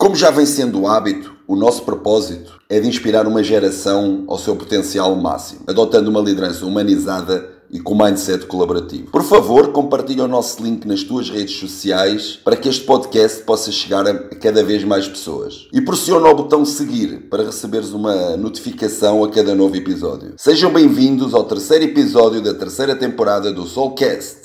Como já vem sendo o hábito, o nosso propósito é de inspirar uma geração ao seu potencial máximo, adotando uma liderança humanizada e com mindset colaborativo. Por favor, compartilhe o nosso link nas tuas redes sociais para que este podcast possa chegar a cada vez mais pessoas. E pressiona o botão seguir para receberes uma notificação a cada novo episódio. Sejam bem-vindos ao terceiro episódio da terceira temporada do Soulcast.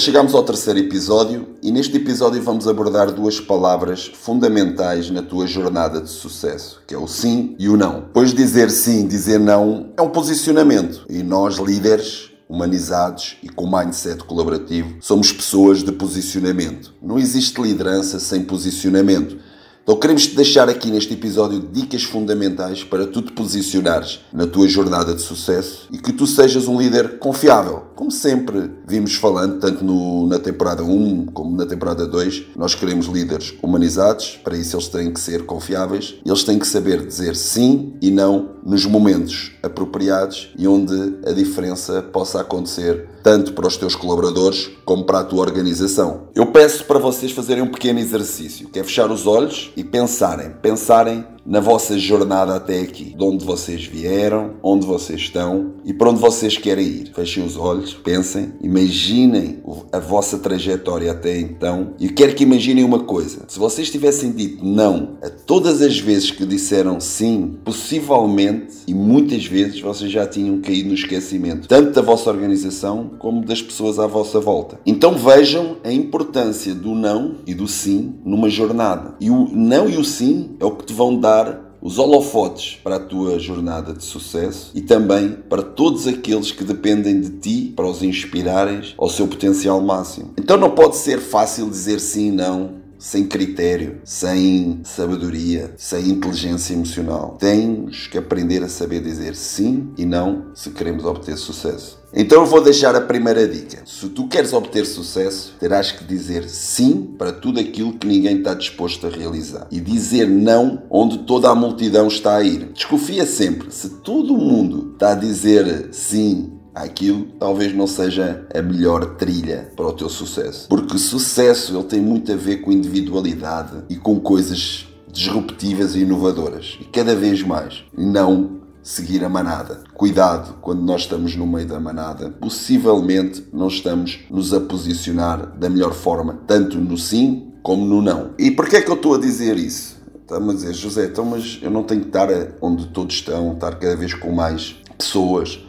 Chegamos ao terceiro episódio e neste episódio vamos abordar duas palavras fundamentais na tua jornada de sucesso, que é o sim e o não. Pois dizer sim, dizer não é um posicionamento e nós líderes humanizados e com mindset colaborativo somos pessoas de posicionamento. Não existe liderança sem posicionamento. Então queremos te deixar aqui neste episódio dicas fundamentais para tu te posicionares na tua jornada de sucesso e que tu sejas um líder confiável. Como sempre vimos falando, tanto no, na temporada 1 como na temporada 2, nós queremos líderes humanizados, para isso eles têm que ser confiáveis, eles têm que saber dizer sim e não nos momentos apropriados e onde a diferença possa acontecer tanto para os teus colaboradores como para a tua organização. Eu peço para vocês fazerem um pequeno exercício, que é fechar os olhos e pensarem, pensarem na vossa jornada até aqui, de onde vocês vieram, onde vocês estão e para onde vocês querem ir. Fechem os olhos, pensem, imaginem a vossa trajetória até então e quero que imaginem uma coisa: se vocês tivessem dito não a todas as vezes que disseram sim, possivelmente e muitas vezes vocês já tinham caído no esquecimento, tanto da vossa organização como das pessoas à vossa volta. Então vejam a importância do não e do sim numa jornada. E o não e o sim é o que te vão dar os holofotes para a tua jornada de sucesso e também para todos aqueles que dependem de ti para os inspirares ao seu potencial máximo. Então não pode ser fácil dizer sim e não sem critério, sem sabedoria, sem inteligência emocional. Temos que aprender a saber dizer sim e não se queremos obter sucesso. Então eu vou deixar a primeira dica. Se tu queres obter sucesso, terás que dizer sim para tudo aquilo que ninguém está disposto a realizar e dizer não onde toda a multidão está a ir. Desconfia sempre. Se todo mundo está a dizer sim aquilo talvez não seja a melhor trilha para o teu sucesso. Porque sucesso ele tem muito a ver com individualidade e com coisas disruptivas e inovadoras. E cada vez mais. Não seguir a manada. Cuidado quando nós estamos no meio da manada, possivelmente não estamos nos a posicionar da melhor forma, tanto no sim como no não. E porquê é que eu estou a dizer isso? Está-me a dizer, José, então, mas eu não tenho que estar onde todos estão, estar cada vez com mais pessoas.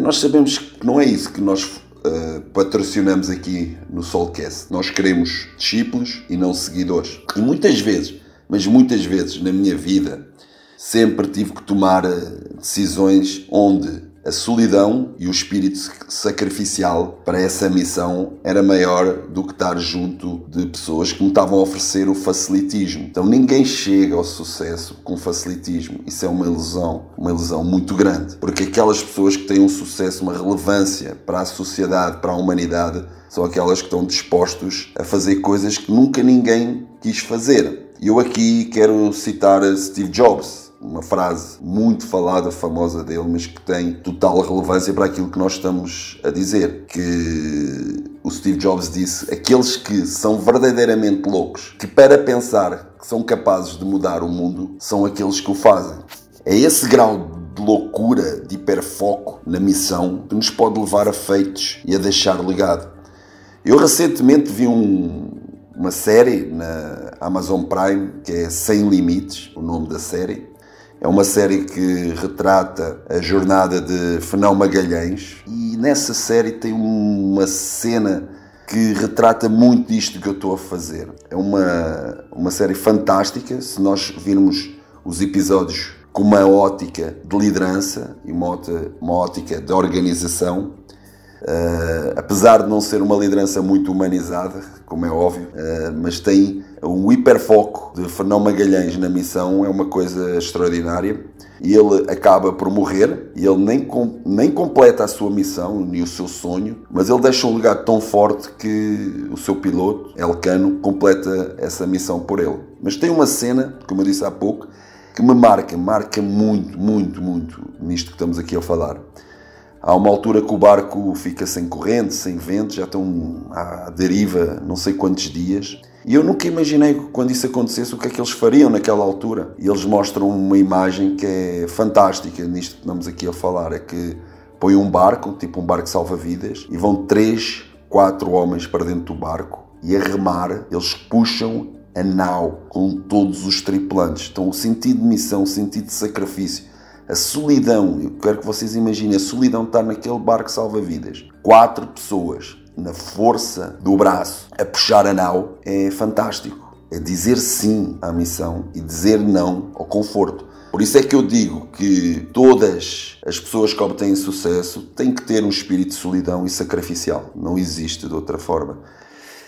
Nós sabemos que não é isso que nós uh, patrocinamos aqui no Soulcast. Nós queremos discípulos e não seguidores. E muitas vezes, mas muitas vezes na minha vida, sempre tive que tomar eh, decisões onde a solidão e o espírito sacrificial para essa missão era maior do que estar junto de pessoas que me estavam a oferecer o facilitismo. Então ninguém chega ao sucesso com facilitismo. Isso é uma ilusão, uma ilusão muito grande. Porque aquelas pessoas que têm um sucesso, uma relevância para a sociedade, para a humanidade, são aquelas que estão dispostos a fazer coisas que nunca ninguém quis fazer. E eu aqui quero citar Steve Jobs uma frase muito falada, famosa dele, mas que tem total relevância para aquilo que nós estamos a dizer. Que o Steve Jobs disse: aqueles que são verdadeiramente loucos, que para pensar que são capazes de mudar o mundo, são aqueles que o fazem. É esse grau de loucura, de hiperfoco na missão que nos pode levar a feitos e a deixar legado. Eu recentemente vi um, uma série na Amazon Prime que é Sem Limites, o nome da série, é uma série que retrata a jornada de Fenão Magalhães e nessa série tem uma cena que retrata muito disto que eu estou a fazer. É uma, uma série fantástica. Se nós virmos os episódios com uma ótica de liderança e uma uma ótica de organização, uh, apesar de não ser uma liderança muito humanizada, como é óbvio, uh, mas tem um hiperfoco de Fernão Magalhães na missão, é uma coisa extraordinária. E ele acaba por morrer, e ele nem, com, nem completa a sua missão, nem o seu sonho, mas ele deixa um legado tão forte que o seu piloto, Elcano, completa essa missão por ele. Mas tem uma cena, como eu disse há pouco, que me marca, marca muito, muito, muito nisto que estamos aqui a falar. Há uma altura que o barco fica sem corrente, sem vento, já estão à deriva não sei quantos dias. E eu nunca imaginei quando isso acontecesse o que é que eles fariam naquela altura. E eles mostram uma imagem que é fantástica nisto que estamos aqui a falar: é que põe um barco, tipo um barco salva-vidas, e vão três, quatro homens para dentro do barco e a remar, eles puxam a nau com todos os tripulantes. Então, o sentido de missão, o sentido de sacrifício, a solidão, eu quero que vocês imaginem a solidão de estar naquele barco salva-vidas. Quatro pessoas na força do braço a puxar a nau é fantástico. É dizer sim à missão e dizer não ao conforto. Por isso é que eu digo que todas as pessoas que obtêm sucesso têm que ter um espírito de solidão e sacrificial. Não existe de outra forma.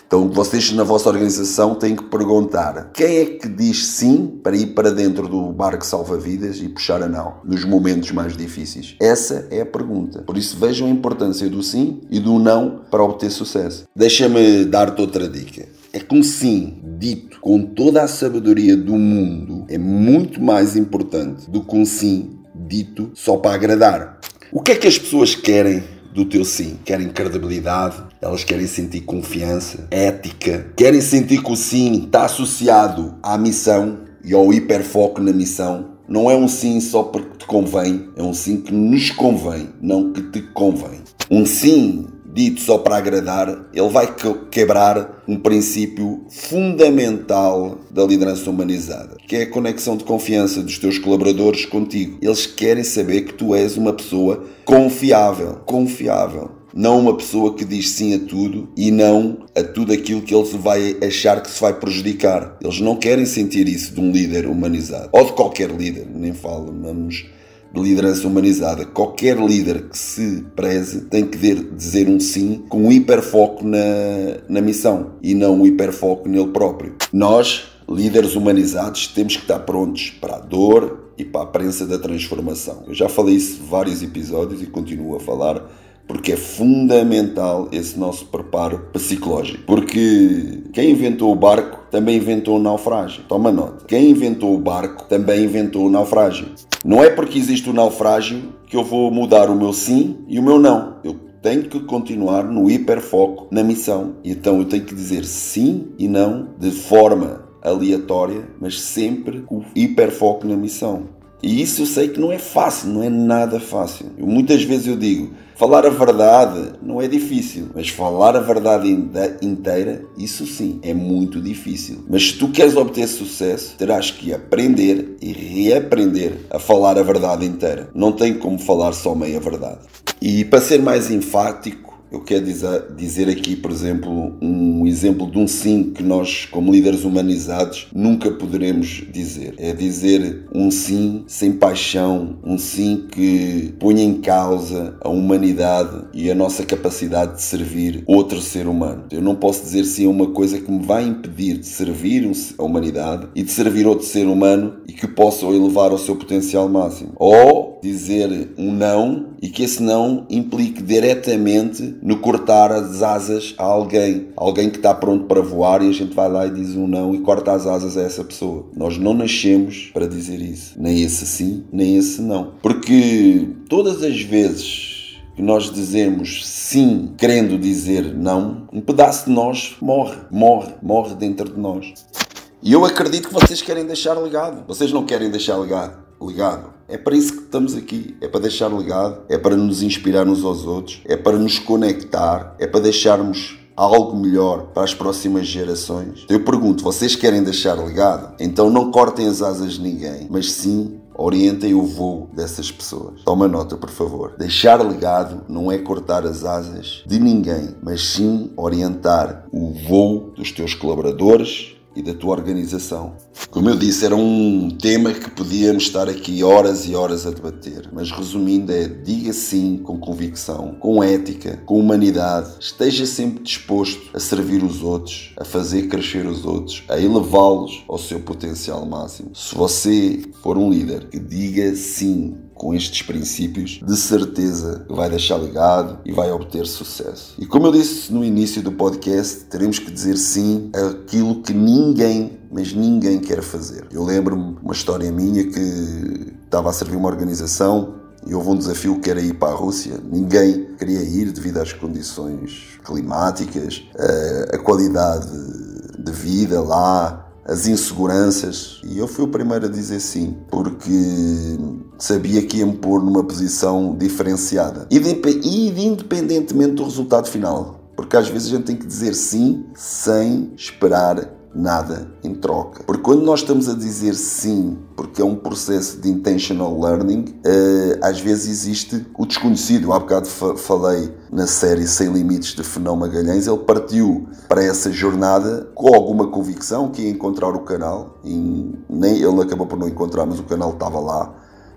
Então vocês na vossa organização têm que perguntar quem é que diz sim para ir para dentro do barco salva-vidas e puxar a nau nos momentos mais difíceis. Essa é a pergunta. Por isso vejam a importância do sim e do não para obter sucesso. Deixa-me dar-te outra dica. É que um sim dito com toda a sabedoria do mundo é muito mais importante do que um sim dito só para agradar. O que é que as pessoas querem do teu sim. Querem credibilidade, elas querem sentir confiança, ética, querem sentir que o sim está associado à missão e ao hiperfoco na missão. Não é um sim só porque te convém, é um sim que nos convém, não que te convém. Um sim dito só para agradar, ele vai quebrar um princípio fundamental da liderança humanizada, que é a conexão de confiança dos teus colaboradores contigo. Eles querem saber que tu és uma pessoa confiável, confiável. Não uma pessoa que diz sim a tudo e não a tudo aquilo que ele vai achar que se vai prejudicar. Eles não querem sentir isso de um líder humanizado. Ou de qualquer líder, nem falo, vamos de liderança humanizada. Qualquer líder que se preze tem que dizer um sim com um hiperfoco na, na missão e não um hiperfoco nele próprio. Nós, líderes humanizados, temos que estar prontos para a dor e para a prensa da transformação. Eu já falei isso em vários episódios e continuo a falar porque é fundamental esse nosso preparo psicológico. Porque quem inventou o barco também inventou o naufrágio. Toma nota. Quem inventou o barco também inventou o naufrágio. Não é porque existe o naufrágio que eu vou mudar o meu sim e o meu não. Eu tenho que continuar no hiperfoco na missão. Então eu tenho que dizer sim e não de forma aleatória, mas sempre com hiperfoco na missão. E isso eu sei que não é fácil, não é nada fácil. Eu, muitas vezes eu digo, falar a verdade não é difícil, mas falar a verdade inteira, isso sim, é muito difícil. Mas se tu queres obter sucesso, terás que aprender e reaprender a falar a verdade inteira. Não tem como falar só meia verdade. E para ser mais enfático, eu quero dizer aqui, por exemplo, um exemplo de um sim que nós, como líderes humanizados, nunca poderemos dizer. É dizer um sim sem paixão, um sim que põe em causa a humanidade e a nossa capacidade de servir outro ser humano. Eu não posso dizer sim a uma coisa que me vai impedir de servir a humanidade e de servir outro ser humano e que possa elevar ao seu potencial máximo. Ou dizer um não e que esse não implique diretamente no cortar as asas a alguém, alguém que está pronto para voar e a gente vai lá e diz um não e corta as asas a essa pessoa. Nós não nascemos para dizer isso, nem esse sim, nem esse não, porque todas as vezes que nós dizemos sim, querendo dizer não, um pedaço de nós morre, morre, morre dentro de nós. E eu acredito que vocês querem deixar legado. Vocês não querem deixar legado. É para isso que estamos aqui. É para deixar legado, é para nos inspirar uns aos outros, é para nos conectar, é para deixarmos algo melhor para as próximas gerações. Eu pergunto: vocês querem deixar legado? Então não cortem as asas de ninguém, mas sim orientem o voo dessas pessoas. Toma nota, por favor. Deixar legado não é cortar as asas de ninguém, mas sim orientar o voo dos teus colaboradores e da tua organização. Como eu disse, era um tema que podíamos estar aqui horas e horas a debater, mas resumindo é diga sim com convicção, com ética, com humanidade, esteja sempre disposto a servir os outros, a fazer crescer os outros, a elevá-los ao seu potencial máximo. Se você for um líder que diga sim com estes princípios, de certeza vai deixar ligado e vai obter sucesso. E como eu disse no início do podcast, teremos que dizer sim àquilo que ninguém, mas ninguém quer fazer. Eu lembro-me uma história minha que estava a servir uma organização e houve um desafio que era ir para a Rússia. Ninguém queria ir devido às condições climáticas, eh, a qualidade de vida lá, as inseguranças. E eu fui o primeiro a dizer sim, porque sabia que ia me pôr numa posição diferenciada. E independentemente do resultado final. Porque às vezes a gente tem que dizer sim sem esperar nada em troca. Porque quando nós estamos a dizer sim, porque é um processo de intentional learning, uh, às vezes existe o desconhecido. Há bocado falei na série Sem Limites de Fenão Magalhães, ele partiu para essa jornada com alguma convicção que ia encontrar o canal, nem ele acabou por não encontrar, mas o canal estava lá.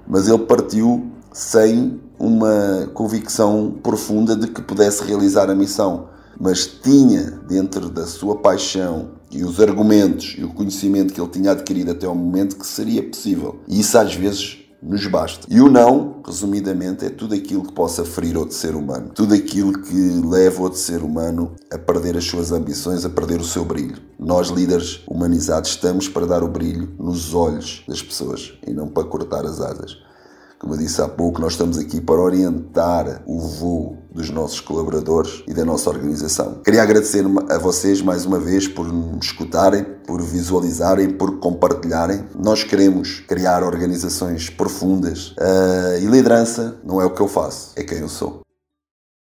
Mas ele partiu sem uma convicção profunda de que pudesse realizar a missão, mas tinha dentro da sua paixão e os argumentos e o conhecimento que ele tinha adquirido até ao momento que seria possível. E isso às vezes nos basta. E o não, resumidamente, é tudo aquilo que possa ferir outro ser humano. Tudo aquilo que leva outro ser humano a perder as suas ambições, a perder o seu brilho. Nós, líderes humanizados, estamos para dar o brilho nos olhos das pessoas e não para cortar as asas. Como eu disse há pouco, nós estamos aqui para orientar o voo dos nossos colaboradores e da nossa organização. Queria agradecer a vocês mais uma vez por me escutarem, por visualizarem, por compartilharem. Nós queremos criar organizações profundas uh, e liderança não é o que eu faço, é quem eu sou.